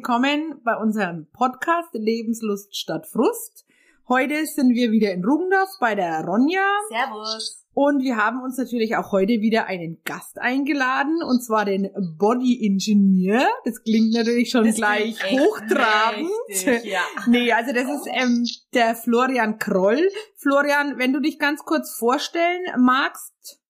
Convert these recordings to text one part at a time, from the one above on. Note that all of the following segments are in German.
willkommen bei unserem Podcast Lebenslust statt Frust. Heute sind wir wieder in Rugendorf bei der Ronja. Servus. Und wir haben uns natürlich auch heute wieder einen Gast eingeladen, und zwar den Body Engineer. Das klingt natürlich schon Das gleich hochtrabend. mächtig, ja. Nee, also das ist ähm, der Florian Kroll. Florian, wenn du dich ganz kurz vorstellen magst.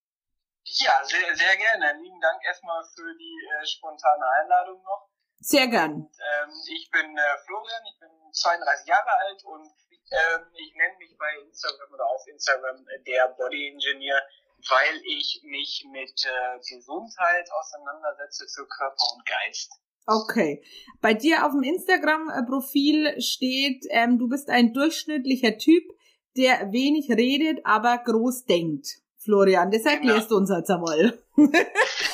Ja, sehr, sehr gerne. Lieben Dank erstmal für die äh, spontane Einladung noch. Sehr gern. Ähm, ich bin äh, Florian, ich bin 32 Jahre alt und ähm, ich nenne mich bei Instagram oder auf Instagram äh, der Body Engineer, weil ich mich mit äh, Gesundheit auseinandersetze für Körper und Geist. Okay. Bei dir auf dem Instagram-Profil steht, ähm, du bist ein durchschnittlicher Typ, der wenig redet, aber groß denkt. Florian, das erklärst du uns jetzt einmal.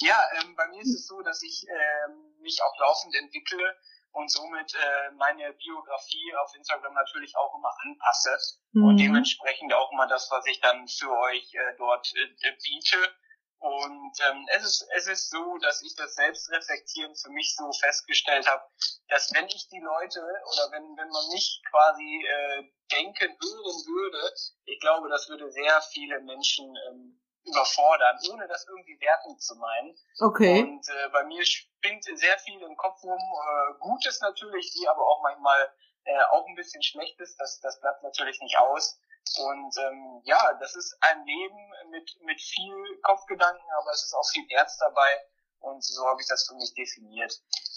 ja, ähm, bei mir ist es so, dass ich ähm, mich auch laufend entwickle und somit äh, meine Biografie auf Instagram natürlich auch immer anpasse und Mhm. dementsprechend auch immer das, was ich dann für euch äh, dort äh, biete. Und ähm, es, ist, es ist so, dass ich das Selbstreflektieren für mich so festgestellt habe, dass wenn ich die Leute oder wenn, wenn man mich quasi äh, denken hören würde, ich glaube, das würde sehr viele Menschen ähm, überfordern, ohne das irgendwie wertend zu meinen. Okay. Und äh, bei mir spinnt sehr viel im Kopf rum. Äh, Gutes natürlich, wie aber auch manchmal äh, auch ein bisschen Schlechtes. Das, das bleibt natürlich nicht aus. Und ähm, ja, das ist ein Leben mit, mit viel Kopfgedanken, aber es ist auch viel Herz dabei. Und so habe ich das für mich definiert.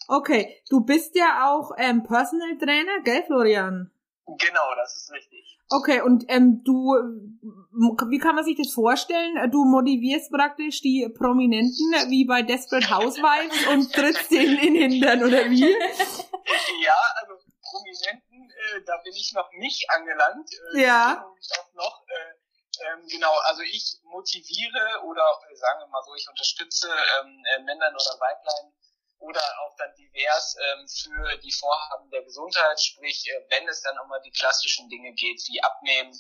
Okay. Du bist ja auch ähm, Personal Trainer, gell, Florian? Genau, das ist richtig. Okay, und ähm, du, wie kann man sich das vorstellen? Du motivierst praktisch die Prominenten wie bei Desperate Housewives und trittst denen in den Hintern, oder wie? ja, also Prominenten, äh, da bin ich noch nicht angelangt. Äh, Ja. Auch noch, äh, ähm, genau, also ich motiviere oder äh, sagen wir mal so, ich unterstütze ähm, äh, Männern oder Weiblein oder auch dann divers ähm, für die Vorhaben der Gesundheit, sprich, äh, wenn es dann um die klassischen Dinge geht, wie Abnehmen,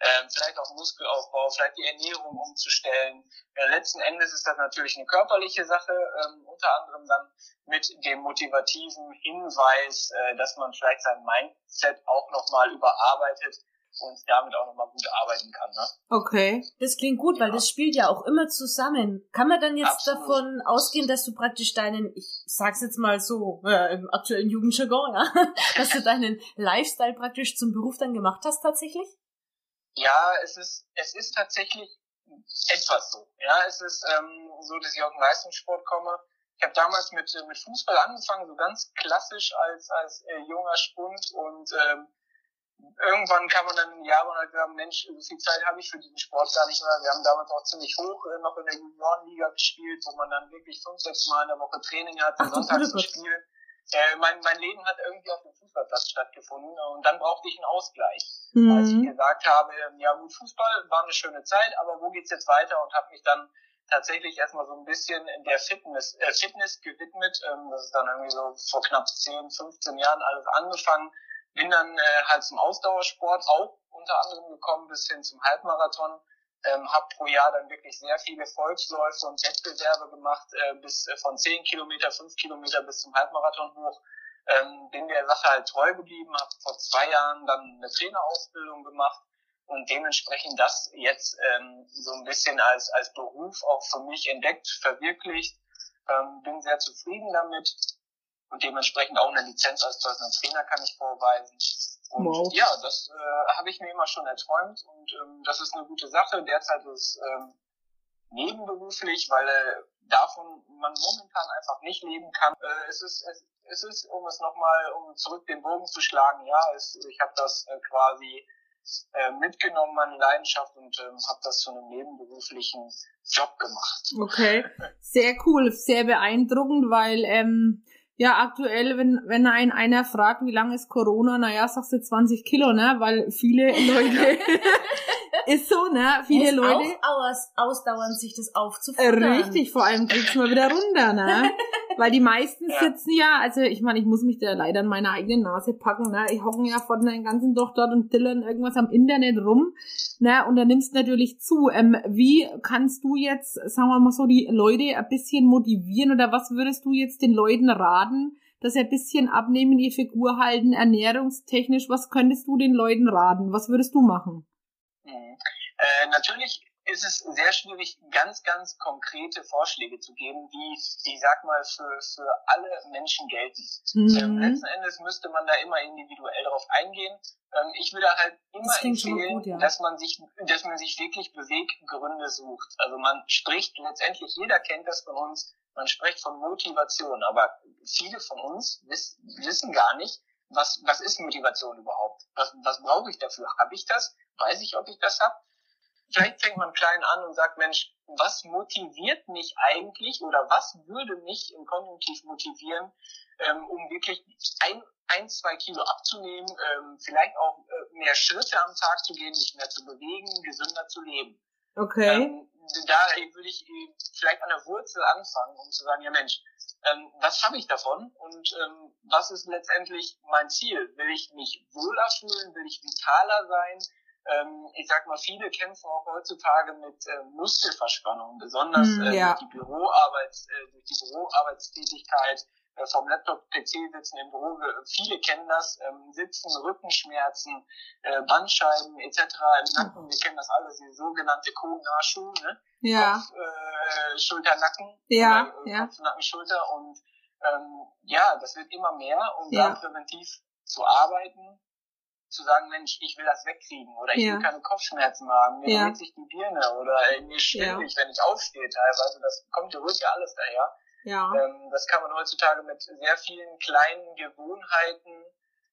ähm, vielleicht auch Muskelaufbau, vielleicht die Ernährung umzustellen. Äh, letzten Endes ist das natürlich eine körperliche Sache, ähm, unter anderem dann mit dem motivativen Hinweis, äh, dass man vielleicht sein Mindset auch nochmal überarbeitet und damit auch nochmal gut arbeiten kann. Ne? Okay. Das klingt gut, weil das spielt ja auch immer zusammen. Kann man dann jetzt Absolut. davon ausgehen, dass du praktisch deinen, ich sag's jetzt mal so, äh, im aktuellen Jugendjargon, ja, dass du deinen Lifestyle praktisch zum Beruf dann gemacht hast tatsächlich? Ja, es ist, es ist tatsächlich etwas so. Ja, es ist ähm, so, dass ich aus dem Leistungssport komme. Ich habe damals mit, äh, mit Fußball angefangen, so ganz klassisch als, als äh, junger Spund und ähm, irgendwann kam man dann in die Jahre und hat gesagt, Mensch, so viel Zeit habe ich für diesen Sport gar nicht mehr. Wir haben damals auch ziemlich hoch äh, noch in der Juniorenliga gespielt, wo man dann wirklich fünf, sechs Mal in der Woche Training hatte, Ach, sonntags ein Spiel. Äh, mein, mein Leben hat irgendwie auf dem Fußballplatz stattgefunden und dann brauchte ich einen Ausgleich als ich Mhm. gesagt habe, ja gut, Fußball war eine schöne Zeit, aber wo geht's jetzt weiter? Und habe mich dann tatsächlich erstmal so ein bisschen der Fitness, äh, Fitness gewidmet. Ähm, das ist dann irgendwie so vor knapp 10, 15 Jahren alles angefangen. Bin dann äh, halt zum Ausdauersport auch unter anderem gekommen, bis hin zum Halbmarathon. Ähm, habe pro Jahr dann wirklich sehr viele Volksläufe und Wettbewerbe gemacht, äh, bis äh, von 10 Kilometer, 5 Kilometer bis zum Halbmarathon hoch. Ähm, bin der Sache halt treu geblieben, habe vor zwei Jahren dann eine Trainerausbildung gemacht und dementsprechend das jetzt ähm, so ein bisschen als, als Beruf auch für mich entdeckt, verwirklicht, ähm, bin sehr zufrieden damit und dementsprechend auch eine Lizenz als Personal Trainer kann ich vorweisen. Und Wow. ja, das äh, habe ich mir immer schon erträumt und ähm, das ist eine gute Sache. Derzeit ist ähm, nebenberuflich, weil äh, davon man momentan einfach nicht leben kann. Äh, es ist es, es ist, um es nochmal, um zurück den Bogen zu schlagen, ja, es, ich habe das äh, quasi äh, mitgenommen, meine Leidenschaft und ähm, habe das zu einem nebenberuflichen Job gemacht. Okay. Sehr cool, sehr beeindruckend, weil ähm, ja aktuell, wenn wenn ein einer fragt, wie lange ist Corona, naja, sagst du 20 Kilo, ne? Weil viele Leute ist so, ne? Viele Leute auch aus, ausdauernd, sich das aufzufuttern. Richtig, vor allem kriegst du mal wieder runter, ne? Weil die meisten Ja. sitzen ja, also ich meine, ich muss mich da leider an meine eigene Nase packen, ne? Ich hocken ja von den ganzen doch dort und dillern irgendwas am Internet rum, ne? Und da nimmst du natürlich zu. Ähm, wie kannst du jetzt, sagen wir mal so, die Leute ein bisschen motivieren oder was würdest du jetzt den Leuten raten, dass sie ein bisschen abnehmen, die Figur halten, ernährungstechnisch. Was könntest du den Leuten raten? Was würdest du machen? Mhm. Äh, natürlich ist es sehr schwierig, ganz, ganz konkrete Vorschläge zu geben, die, ich sag mal, für, für alle Menschen gelten. Mhm. Ähm, letzten Endes müsste man da immer individuell darauf eingehen. Ähm, ich würde halt immer empfehlen, gut, ja. dass man sich, dass man sich wirklich Beweggründe sucht. Also man spricht letztendlich, jeder kennt das von uns, man spricht von Motivation, aber viele von uns wiss, wissen gar nicht, was, was ist Motivation überhaupt? Was, was brauche ich dafür? Habe ich das? Weiß ich, ob ich das habe? vielleicht fängt man klein an und sagt, Mensch, was motiviert mich eigentlich oder was würde mich im Konjunktiv motivieren, ähm, um wirklich ein, ein, zwei Kilo abzunehmen, ähm, vielleicht auch äh, mehr Schritte am Tag zu gehen, mich mehr zu bewegen, gesünder zu leben. Okay. Ähm, da würde ich äh, vielleicht an der Wurzel anfangen, um zu sagen, ja Mensch, ähm, was habe ich davon und ähm, was ist letztendlich mein Ziel? Will ich mich wohler fühlen? Will ich vitaler sein? Ähm, ich sag mal, viele kämpfen auch heutzutage mit äh, Muskelverspannung, besonders mm, äh, ja. durch die Büroarbeits, äh, durch die Büroarbeitstätigkeit äh, vom Laptop, PC sitzen im Büro. Viele kennen das, ähm, Sitzen, Rückenschmerzen, äh, Bandscheiben etc. im Nacken. Wir kennen das alle, die sogenannte Ko-Nashu, ne? Ja. Kopf, äh, Schulter, Nacken. Ja, oder, äh, ja. Kopf, Nacken, Schulter und ähm, ja, das wird immer mehr, um ja. da präventiv zu arbeiten zu sagen, Mensch, ich will das wegkriegen oder ich ja. will keine Kopfschmerzen haben, mir ja. dreht sich die Birne oder mir schwindelig, ja. wenn ich aufstehe teilweise, das kommt ja wirklich alles daher. Ja. Ähm, das kann man heutzutage mit sehr vielen kleinen Gewohnheiten,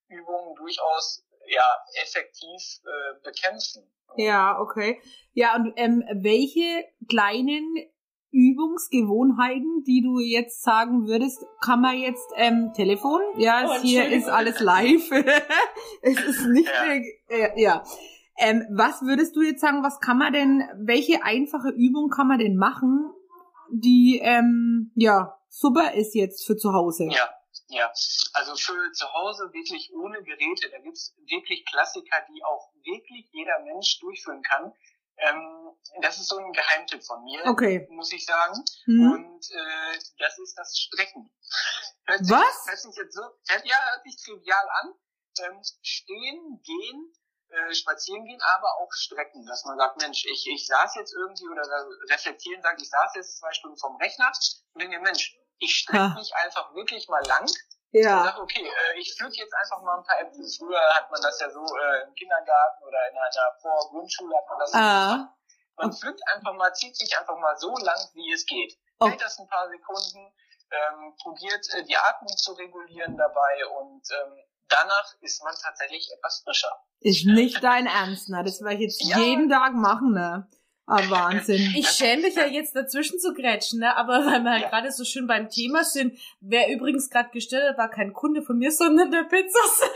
Übungen durchaus ja effektiv äh, bekämpfen. Ja, okay. Ja, und ähm, welche kleinen Übungsgewohnheiten, die du jetzt sagen würdest, kann man jetzt ähm, Telefon? Ja, oh, hier ist alles live. es ist nicht ja. Äh, ja. Ähm, was würdest du jetzt sagen, was kann man denn, welche einfache Übung kann man denn machen, die ähm, ja super ist jetzt für zu Hause? Ja. Ja, also für zu Hause wirklich ohne Geräte, da gibt's wirklich Klassiker, die auch wirklich jeder Mensch durchführen kann. Ähm, das ist so ein Geheimtipp von mir, okay. muss ich sagen. Mhm. Und äh, das ist das Strecken. Hört sich, Was? Hört sich jetzt so, ja, hört sich trivial an. Ähm, stehen, gehen, äh, spazieren gehen, aber auch strecken, dass man sagt, Mensch, ich, ich saß jetzt irgendwie oder reflektieren sagt, ich saß jetzt zwei Stunden vom Rechner und denke, Mensch, ich strecke mich einfach wirklich mal lang ja. Okay, äh, ich pflück jetzt einfach mal ein paar Äpfel. Früher hat man das ja so äh, im Kindergarten oder in einer Vorgrundschule hat man das ah. gemacht. Man pflückt einfach mal, zieht sich einfach mal so lang, wie es geht. Oh. Hält das ein paar Sekunden, ähm, probiert äh, die Atmung zu regulieren dabei und ähm, danach ist man tatsächlich etwas frischer. Ist nicht dein Ernst, ne? Das werde ich jetzt ja. jeden Tag machen, ne? Ah, Wahnsinn. Ich schäme mich ja jetzt dazwischen zu grätschen, ne? aber weil wir ja. gerade so schön beim Thema sind, wer übrigens gerade gestellt hat, war kein Kunde von mir, sondern der Pizzaservice.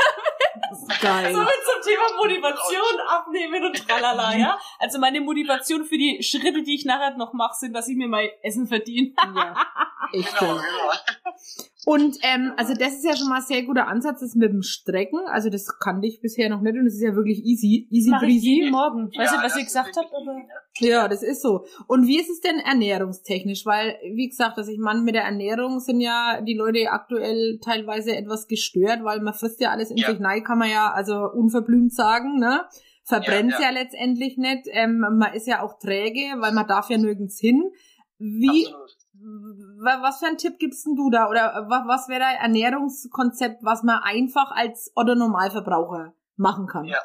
Geil. So mit zum Thema Motivation abnehmen und tralala, ja? Also meine Motivation für die Schritte, die ich nachher noch mache, sind, dass ich mir mein Essen verdiene. Ja, ich genau, genau. Und ähm, also das ist ja schon mal ein sehr guter Ansatz, das mit dem Strecken. Also das kannte ich bisher noch nicht und das ist ja wirklich easy, easy breezy. Ich morgen. Weißt ja, du, was ihr gesagt habt? Aber ja, das ist so. Und wie ist es denn ernährungstechnisch? Weil, wie gesagt, also ich meine, mit der Ernährung sind ja die Leute aktuell teilweise etwas gestört, weil man frisst ja alles in ja. sich rein, kann man ja also unverblümt sagen, ne? Verbrennt ja, ja. ja letztendlich nicht. Ähm, man ist ja auch träge, weil man darf ja nirgends hin. Wie, was für einen Tipp gibst denn du da? Oder was wäre dein Ernährungskonzept, was man einfach als Otto Normalverbraucher machen kann? Ja,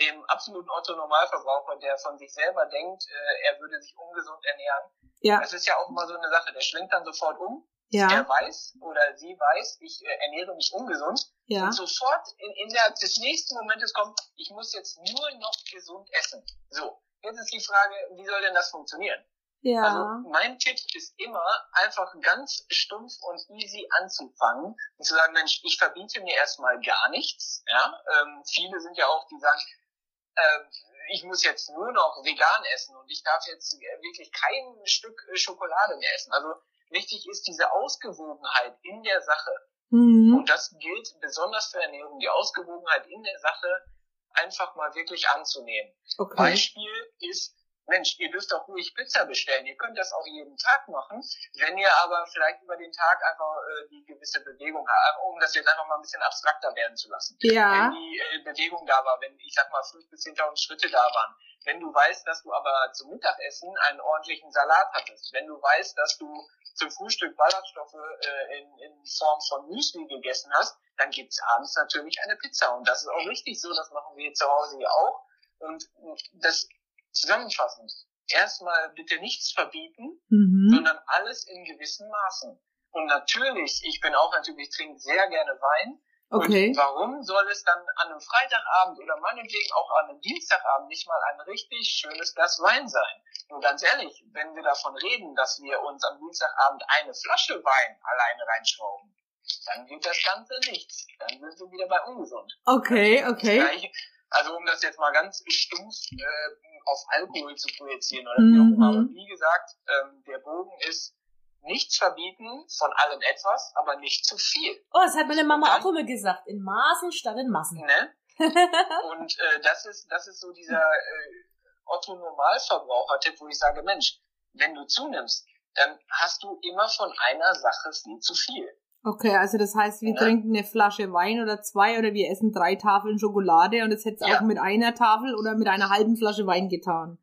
dem absoluten Otto Normalverbraucher, der von sich selber denkt, äh, er würde sich ungesund ernähren. Ja. Das ist ja auch immer so eine Sache, der schwenkt dann sofort um. Ja. Er weiß oder sie weiß, ich äh, ernähre mich ungesund. Ja. Und sofort in, in der, des nächsten Momentes kommt, ich muss jetzt nur noch gesund essen. So. Jetzt ist die Frage, wie soll denn das funktionieren? Ja. Also mein Tipp ist immer, einfach ganz stumpf und easy anzufangen und zu sagen, Mensch, ich verbiete mir erstmal gar nichts. Ja? Ähm, viele sind ja auch, die sagen, äh, ich muss jetzt nur noch vegan essen und ich darf jetzt wirklich kein Stück Schokolade mehr essen. Also wichtig ist diese Ausgewogenheit in der Sache. Mhm. Und das gilt besonders für Ernährung, die Ausgewogenheit in der Sache einfach mal wirklich anzunehmen. Okay. Beispiel ist Mensch, ihr dürft auch ruhig Pizza bestellen. Ihr könnt das auch jeden Tag machen. Wenn ihr aber vielleicht über den Tag einfach äh, die gewisse Bewegung habt, um das jetzt einfach mal ein bisschen abstrakter werden zu lassen. Ja. Wenn die äh, Bewegung da war, wenn, ich sag mal, fünf bis zehntausend Schritte da waren. Wenn du weißt, dass du aber zum Mittagessen einen ordentlichen Salat hattest. Wenn du weißt, dass du zum Frühstück Ballaststoffe äh, in, in Form von Müsli gegessen hast, dann gibt's abends natürlich eine Pizza. Und das ist auch richtig so, das machen wir zu Hause hier auch. Und das zusammenfassend, erstmal bitte nichts verbieten, Mhm. sondern alles in gewissen Maßen. Und natürlich, ich bin auch natürlich, trinke sehr gerne Wein. Okay. Und warum soll es dann an einem Freitagabend oder meinetwegen auch an einem Dienstagabend nicht mal ein richtig schönes Glas Wein sein? Nur ganz ehrlich, wenn wir davon reden, dass wir uns am Dienstagabend eine Flasche Wein alleine reinschrauben, dann wird das Ganze nichts. Dann sind wir wieder bei ungesund. Okay, okay. Gleich- Also um das jetzt mal ganz stumpf äh, auf Alkohol zu projizieren oder wie auch immer. Mhm. Aber wie gesagt, ähm, der Bogen ist nichts verbieten, von allem etwas, aber nicht zu viel. Oh, das hat meine Mama auch immer gesagt. In Maßen statt in Massen. Ne? Und äh, das ist das ist so dieser äh, Otto Normalverbraucher-Tipp, wo ich sage, Mensch, wenn du zunimmst, dann hast du immer von einer Sache viel zu viel. Okay, also das heißt, wir Ja. trinken eine Flasche Wein oder zwei oder wir essen drei Tafeln Schokolade und das hätte es Ja. auch mit einer Tafel oder mit einer halben Flasche Wein getan.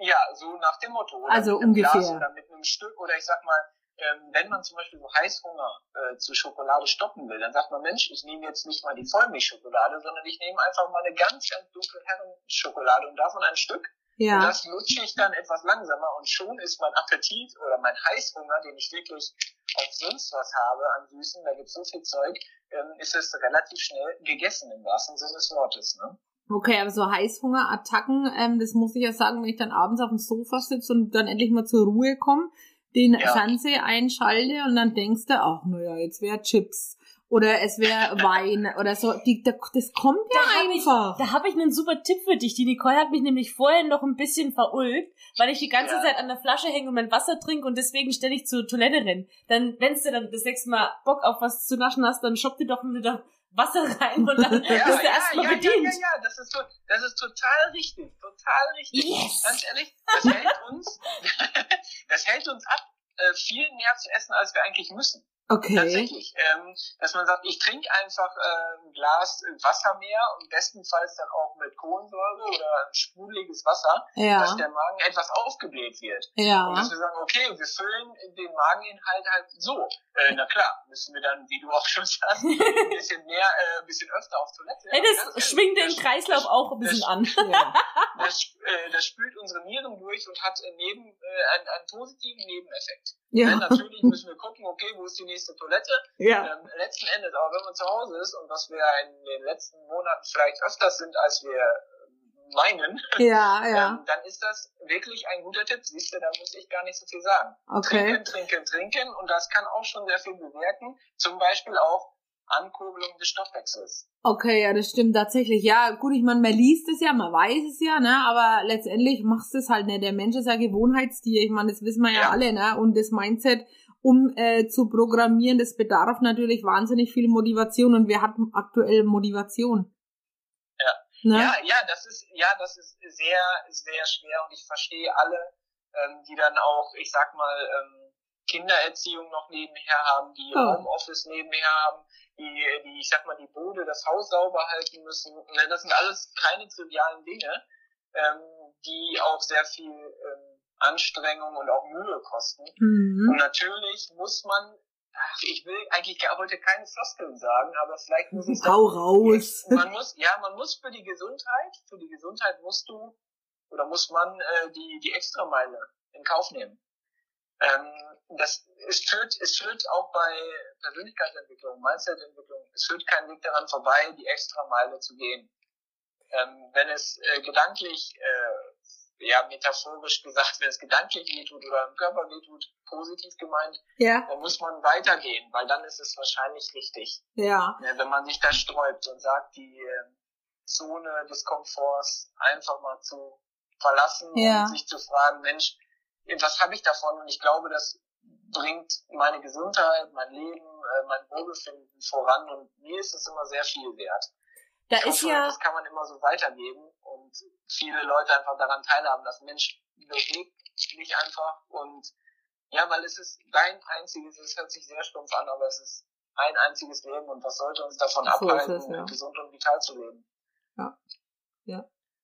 Ja, so nach dem Motto. Oder Also mit einem Glas ungefähr. oder mit einem Stück. Oder ich sag mal, ähm, wenn man zum Beispiel so Heißhunger äh, zu Schokolade stoppen will, dann sagt man, Mensch, ich nehme jetzt nicht mal die Vollmilchschokolade, sondern ich nehme einfach mal eine ganz, ganz dunkle Herrenschokolade und davon ein Stück. Und Ja. das lutsche ich dann etwas langsamer und schon ist mein Appetit oder mein Heißhunger, den ich wirklich auf sonst was habe an Süßen, da gibt's so viel Zeug, ähm, ist es relativ schnell gegessen im wahrsten Sinne des Wortes. Ne? Okay, aber so Heißhungerattacken, ähm, das muss ich ja sagen, wenn ich dann abends auf dem Sofa sitze und dann endlich mal zur Ruhe komme, den Ja. Fernseher einschalte und dann denkst du, ach naja, jetzt wäre Chips oder es wäre Wein oder so. Die, da, das kommt ja Da hab ich- einfach. Da habe ich einen super Tipp für dich. Die Nicole hat mich nämlich vorher noch ein bisschen verulgt, weil ich die ganze Ja. Zeit an der Flasche hänge und mein Wasser trinke und deswegen ständig zur Toilette renne. Dann, wenn du dann das nächste Mal Bock auf was zu naschen hast, dann schopp dir doch wieder Wasser rein und dann Ja, bist du ja, erstmal ja, ja, bedient. ja, ja, das ist, so, das ist total richtig, total richtig. Yes! Ganz ehrlich, das hält uns, das hält uns ab, äh, viel mehr zu essen, als wir eigentlich müssen. Okay. Tatsächlich. Ähm, dass man sagt, ich trinke einfach äh, ein Glas Wasser mehr und bestenfalls dann auch mit Kohlensäure oder sprudeliges Wasser, Ja. dass der Magen etwas aufgebläht wird. Und Ja. dass wir sagen, okay, wir füllen den Mageninhalt halt so. Äh, na klar, müssen wir dann, wie du auch schon sagst, ein bisschen mehr, äh, ein bisschen öfter auf Toilette. Ganz das ehrlich, schwingt den das- Kreislauf auch ein bisschen an. ja. das, äh, das spült unsere Nieren durch und hat neben, äh, einen, einen positiven Nebeneffekt. Ja. Denn natürlich müssen wir gucken, okay, wo ist die nächste Toilette? ja. Ähm, letzten Endes, aber wenn man zu Hause ist und was wir in den letzten Monaten vielleicht öfters sind, als wir äh, meinen, Ja, ja. ähm, dann ist das wirklich ein guter Tipp. Siehst du, da muss ich gar nicht so viel sagen. Okay. Trinken, trinken, trinken und das kann auch schon sehr viel bewirken. Zum Beispiel auch Ankurbelung des Stoffwechsels. Okay, ja, das stimmt tatsächlich. Ja, gut, ich meine, man liest es ja, man weiß es ja, ne, aber letztendlich machst du es halt nicht. Der Mensch ist ja Gewohnheitstier, ich meine, das wissen wir ja, Ja. alle, ne, und das Mindset, um äh, zu programmieren, das bedarf natürlich wahnsinnig viel Motivation und wir hatten aktuell Motivation. Ja. Ne? Ja, ja, das ist, ja, das ist sehr, sehr schwer und ich verstehe alle, ähm, die dann auch, ich sag mal, ähm, Kindererziehung noch nebenher haben, die Ja. Homeoffice nebenher haben, die, die, ich sag mal, die Bude, das Haus sauber halten müssen. Ne, Das sind alles keine trivialen Dinge, ähm, die auch sehr viel ähm, Anstrengung und auch Mühe kosten. Und Mhm. natürlich muss man, ach, ich will eigentlich gar heute keine Floskeln sagen, aber vielleicht muss ich Hau raus. man muss, ja, man muss für die Gesundheit, für die Gesundheit musst du oder muss man äh, die die Extrameile in Kauf nehmen. Ähm, das es führt es führt auch bei Persönlichkeitsentwicklung, Mindsetentwicklung, es führt kein Weg daran vorbei, die Extrameile zu gehen. Ähm, wenn es äh, gedanklich äh, ja metaphorisch gesagt, wenn es gedanklich wehtut oder im Körper wehtut, positiv gemeint, Ja, dann muss man weitergehen, weil dann ist es wahrscheinlich richtig. ja. Ja, wenn man sich da sträubt und sagt, die äh, Zone des Komforts einfach mal zu verlassen Ja. und sich zu fragen, Mensch, was habe ich davon? Und ich glaube, das bringt meine Gesundheit, mein Leben, äh, mein Wohlbefinden voran und mir ist es immer sehr viel wert. Da ich ist hoffe, ja, das kann man immer so weitergeben und viele Leute einfach daran teilhaben lassen. Mensch, beweg dich einfach und ja, weil es ist dein einziges, es hört sich sehr stumpf an, aber es ist ein einziges Leben und was sollte uns davon So abhalten, es, ja. gesund und vital zu leben?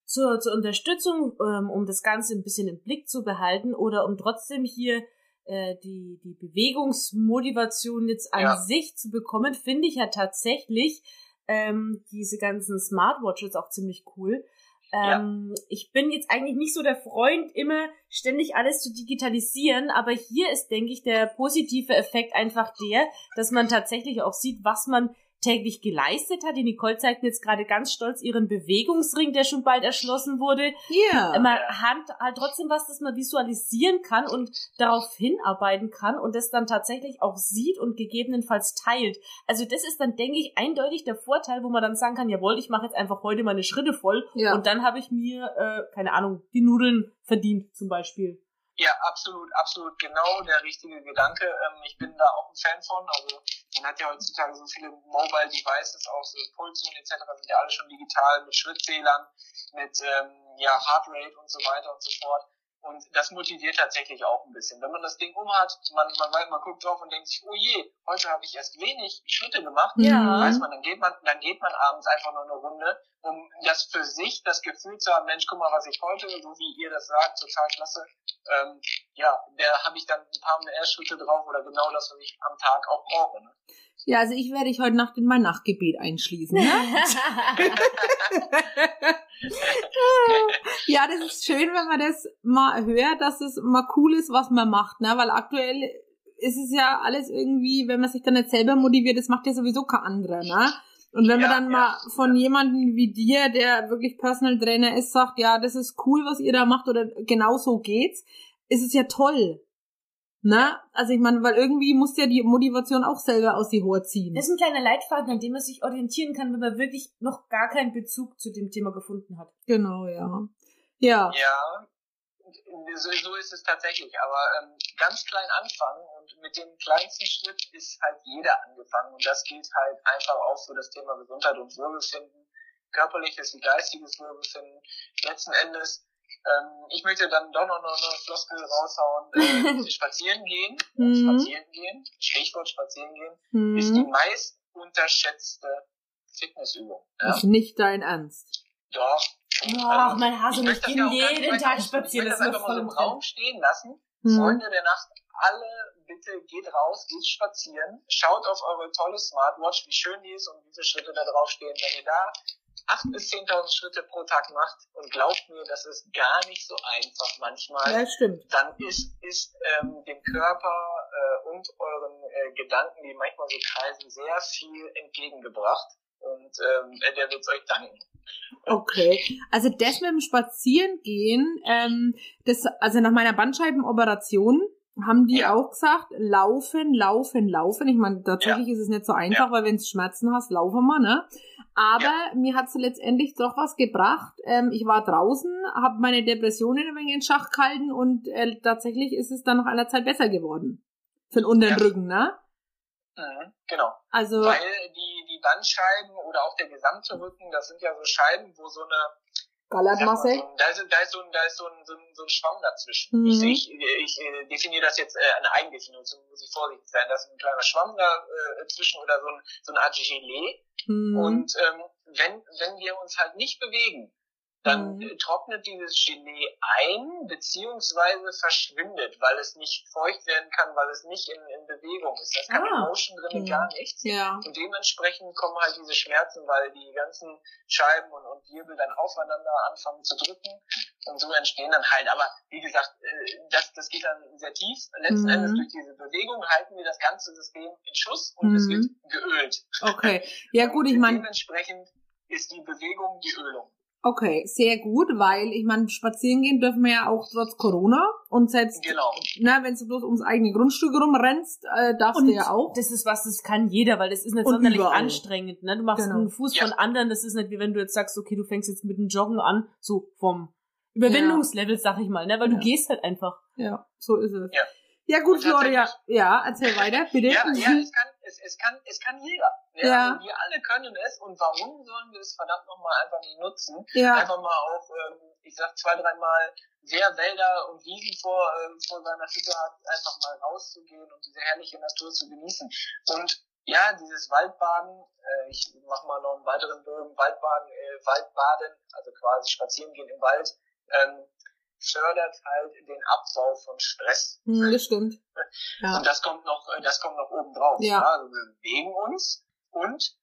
zur, zur Unterstützung, ähm, um das Ganze ein bisschen im Blick zu behalten oder um trotzdem hier äh, die, die Bewegungsmotivation jetzt an Ja. sich zu bekommen, finde ich ja tatsächlich ähm, diese ganzen Smartwatches auch ziemlich cool. Ähm, Ich bin jetzt eigentlich nicht so der Freund, immer ständig alles zu digitalisieren, aber hier ist, denke ich, der positive Effekt einfach der, dass man tatsächlich auch sieht, was man täglich geleistet hat. Die Nicole zeigt mir jetzt gerade ganz stolz ihren Bewegungsring, der schon bald erschlossen wurde. Ja. Man hat halt trotzdem was, das man visualisieren kann und darauf hinarbeiten kann und das dann tatsächlich auch sieht und gegebenenfalls teilt. Also das ist dann, denke ich, eindeutig der Vorteil, wo man dann sagen kann, jawohl, ich mache jetzt einfach heute meine Schritte voll Ja. und dann habe ich mir, äh, keine Ahnung, die Nudeln verdient zum Beispiel. Ja, absolut, absolut genau der richtige Gedanke. Ähm, ich bin da auch ein Fan von. Also man hat ja heutzutage so viele Mobile Devices, auch so Pulsuhren etc. sind ja alle schon digital mit Schrittzählern, mit ähm, ja, Heartrate und so weiter und so fort. Und das motiviert tatsächlich auch ein bisschen. Wenn man das Ding umhat, man, man, weiß- man guckt drauf und denkt sich, oh je, heute habe ich erst wenig Schritte gemacht. Ja. Weiß man, dann geht man, dann geht man abends einfach nur eine Runde, um das für sich, das Gefühl zu haben, Mensch, guck mal, was ich heute, so wie ihr das sagt, total klasse, ähm, ja, da habe ich dann ein paar mehr Schritte drauf oder genau das, was ich am Tag auch brauche. Ne? Ja, also ich werde dich heute Nacht in mein Nachtgebet einschließen. Ne? ja, das ist schön, wenn man das mal hört, dass es mal cool ist, was man macht, ne? Weil aktuell ist es ja alles irgendwie, wenn man sich dann nicht selber motiviert, das macht ja sowieso kein anderer, ne? Und wenn man Ja, dann ja, mal von jemandem wie dir, der wirklich Personal Trainer ist, sagt, ja, das ist cool, was ihr da macht oder genau so geht's, ist es ja toll. Ne? Also ich meine, weil irgendwie muss ja die Motivation auch selber aus die Hohe ziehen. Das ist ein kleiner Leitfaden, an dem man sich orientieren kann, wenn man wirklich noch gar keinen Bezug zu dem Thema gefunden hat. Genau, ja. Ja. Ja, so, so ist es tatsächlich. Aber ähm, ganz klein anfangen und mit dem kleinsten Schritt ist halt jeder angefangen. Und das gilt halt einfach auch für das Thema Gesundheit und Wohlbefinden, körperliches wie geistiges Wohlbefinden. Letzten Endes, ähm, ich möchte dann doch noch eine Floskel raushauen. Äh, spazieren gehen, Mhm. spazieren gehen, Stichwort spazieren gehen, ist die meist unterschätzte Fitnessübung. Ja? Ist nicht dein Ernst. Doch. Ach, mein Hase, ich gehe ja jeden Tag spazieren, Ich das möchte ist das einfach mal im so im Raum stehen lassen. Hm. Freunde der Nacht, alle bitte geht raus, geht spazieren, schaut auf eure tolle Smartwatch, wie schön die ist und wie viele Schritte da draufstehen. Wenn ihr da 8.000 bis 10.000 Schritte pro Tag macht und glaubt mir, das ist gar nicht so einfach manchmal, Ja, stimmt. dann ist, ist ähm, dem Körper äh, und euren äh, Gedanken, die manchmal so kreisen, sehr viel entgegengebracht. Und ähm, der wird euch danken. Okay. Also das mit dem Spazierengehen, ähm, das, also nach meiner Bandscheibenoperation haben die Ja. auch gesagt, laufen, laufen, laufen. Ich meine, tatsächlich ist es nicht so einfach, weil wenn du Schmerzen hast, laufen wir, ne? Aber mir hat's letztendlich doch was gebracht. Ähm, ich war draußen, habe meine Depressionen ein wenig in Schach gehalten und äh, tatsächlich ist es dann nach einer Zeit besser geworden. Für den unteren Ja. Rücken, ne? Mhm, genau. Also, Weil die, die Bandscheiben oder auch der gesamte Rücken, das sind ja so Scheiben, wo so eine, Gallertmasse. so, ein- da ist, da ist so ein, da ist so ein, so ein, so ein Schwamm dazwischen. Mhm. Ich, ich, ich äh, definiere das jetzt, äh, eine Eigendefinition, muss ich vorsichtig sein. Da ist ein kleiner Schwamm dazwischen oder so ein, so eine Art Gelee. Mhm. Und ähm, wenn, wenn wir uns halt nicht bewegen, dann Mhm. trocknet dieses Gelee ein, beziehungsweise verschwindet, weil es nicht feucht werden kann, weil es nicht in, in Bewegung ist. Da ist keine Ah. Motion drin, Mhm. gar nichts. ja. Und dementsprechend kommen halt diese Schmerzen, weil die ganzen Scheiben und, und Wirbel dann aufeinander anfangen zu drücken. Und so entstehen dann halt. Aber wie gesagt, äh, das, das geht dann sehr tief. Letzten Mhm. Endes durch diese Bewegung halten wir das ganze System in Schuss und es Mhm. wird geölt. Okay. Ja gut, ich meine, Dementsprechend ist die Bewegung die Ölung. Okay, sehr gut, weil ich meine, spazieren gehen dürfen wir ja auch trotz Corona und selbst, Genau. na, wenn du bloß ums eigene Grundstück rumrennst, äh, darfst Und du ja auch. das ist was, das kann jeder, weil das ist nicht Und sonderlich überall. anstrengend. Ne? Du machst Genau. einen Fuß Ja. von anderen, das ist nicht wie wenn du jetzt sagst, okay, du fängst jetzt mit dem Joggen an, so vom Überwindungslevel, sag ich mal, ne? weil Ja. du gehst halt einfach. Ja, so ist es. Ja. Ja gut, Gloria, ja, erzähl weiter, bitte. Ja, ja, es kann, es, es kann, es kann jeder. Ja. Ja. Also wir alle können es und warum sollen wir es verdammt nochmal einfach nicht nutzen? Ja, Einfach mal auch, ähm, ich sag zwei, dreimal, wer Wälder und Wiesen vor, ähm, vor seiner Hütte hat, einfach mal rauszugehen und diese herrliche Natur zu genießen. Und ja, dieses Waldbaden, äh, ich mache mal noch einen weiteren Bogen, Waldbaden, äh, Waldbaden, also quasi spazieren gehen im Wald, ähm, fördert halt den Abbau von Stress. hm, das stimmt. Ja. Und das kommt noch, äh, das kommt noch oben drauf. Ja. Also wir bewegen uns und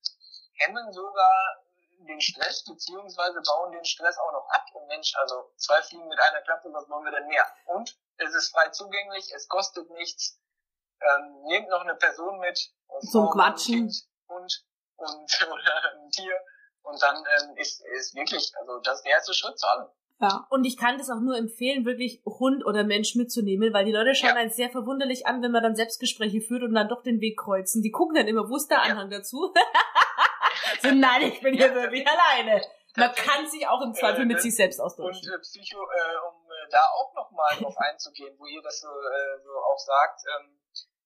hemmen sogar den Stress, beziehungsweise bauen den Stress auch noch ab. Und Mensch, also zwei Fliegen mit einer Klappe, was wollen wir denn mehr? Und es ist frei zugänglich, es kostet nichts. Ähm, nehmt noch eine Person mit. und Zum Quatschen. Hund und oder ein Tier. Und dann ähm, ist, ist wirklich, also das ist der erste Schritt zu allem. Ja. Und ich kann das auch nur empfehlen, wirklich Hund oder Mensch mitzunehmen, weil die Leute schauen Ja. einen sehr verwunderlich an, wenn man dann Selbstgespräche führt und dann doch den Weg kreuzen. Die gucken dann immer, wo ist der Ja. Anhang dazu? so, nein, ich bin hier Ja, wirklich alleine. Man kann sich auch im Zweifel Äh, mit sich selbst Und austauschen. äh, Psycho, äh, um äh, da auch nochmal drauf einzugehen, wo ihr das so, äh, so auch sagt, ähm,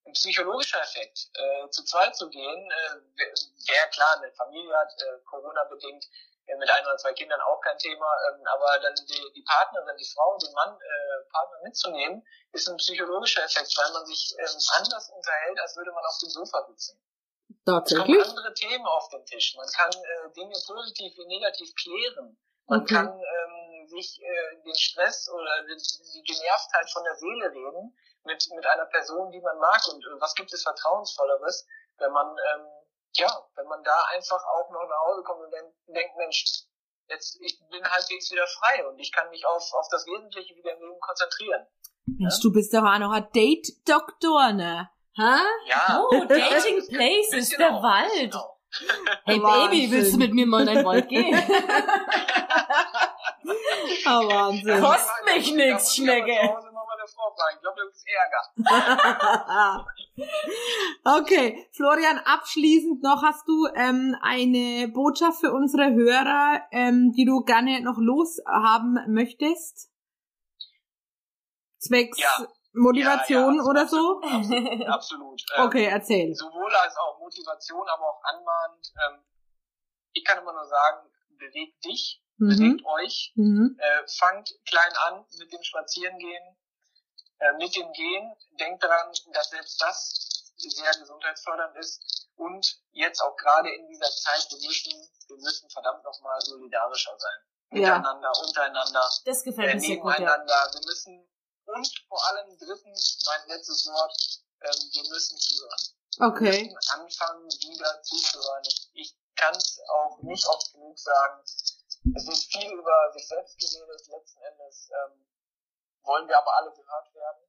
ein psychologischer Effekt, äh, zu zweit zu gehen, äh, wer wer klar eine Familie hat, äh, Corona-bedingt, äh, mit ein oder zwei Kindern auch kein Thema, ähm, aber dann die, die Partnerin, die Frau, den Mann, äh, Partner mitzunehmen, ist ein psychologischer Effekt, weil man sich ähm, anders unterhält, als würde man auf dem Sofa sitzen. Es kommen Tatsächlich? andere Themen auf den Tisch. Man kann äh, Dinge positiv wie negativ klären. Man Okay. kann ähm, sich äh, den Stress oder die, die Genervtheit von der Seele reden mit, mit einer Person, die man mag. Und äh, was gibt es Vertrauensvolleres, wenn man, ähm, ja, wenn man da einfach auch noch nach Hause kommt und denk, denkt, Mensch, jetzt ich bin halbwegs wieder frei und ich kann mich auf, auf das Wesentliche wieder im Leben konzentrieren. Mensch, du bist doch auch noch ein Date-Doktor, ne? Hä? Ja. Oh, Dating Places, der Genau, Wald. Genau. Hey Wahnsinn. Baby, willst du mit mir mal in den Wald gehen? Ah, Wahnsinn. Kost mich nix, Schnecke. Frau fragen. Ich glaube, das ist Ärger. okay, Florian, abschließend noch hast du ähm, eine Botschaft für unsere Hörer, ähm, die du gerne noch loshaben möchtest? Zwecks Ja. Motivation Ja, ja, oder so? Absolut. absolut. Ähm, Okay, erzähl. Sowohl als auch Motivation, aber auch anmahnend. Ähm, ich kann immer nur sagen, bewegt dich, Mhm. bewegt euch, Mhm. äh, fangt klein an mit dem Spazierengehen, äh, mit dem Gehen. Denkt daran, dass selbst das sehr gesundheitsfördernd ist. Und jetzt auch gerade in dieser Zeit, wir müssen, wir müssen verdammt nochmal solidarischer sein. Ja. Miteinander, untereinander. Das gefällt äh, mir sehr gut, ja. nebeneinander. Wir müssen und vor allem drittens, mein letztes Wort, ähm, wir müssen zuhören. Wir Okay. müssen anfangen, wieder zuzuhören. Ich, ich kann es auch nicht oft genug sagen. Es wird viel über sich selbst geredet. Letzten Endes ähm, wollen wir aber alle gehört werden.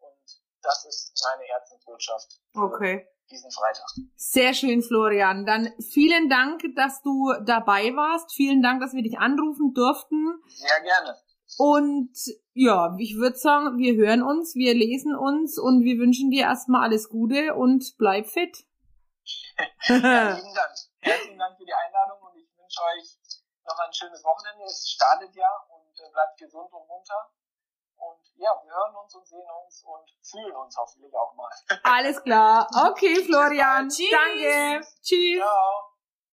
Und das ist meine Herzensbotschaft Okay. diesen Freitag. Sehr schön, Florian. Dann vielen Dank, dass du dabei warst. Vielen Dank, dass wir dich anrufen durften. Sehr gerne. Und ja, ich würde sagen, wir hören uns, wir lesen uns und wir wünschen dir erstmal alles Gute und bleib fit. Ja, lieben Dank. Herzlichen Dank für die Einladung und ich wünsche euch noch ein schönes Wochenende. Es startet ja und äh, bleibt gesund und munter. Und ja, wir hören uns und sehen uns und fühlen uns hoffentlich auch mal. Alles klar. Okay, Florian. Tschüss. Danke. Tschüss. Ciao.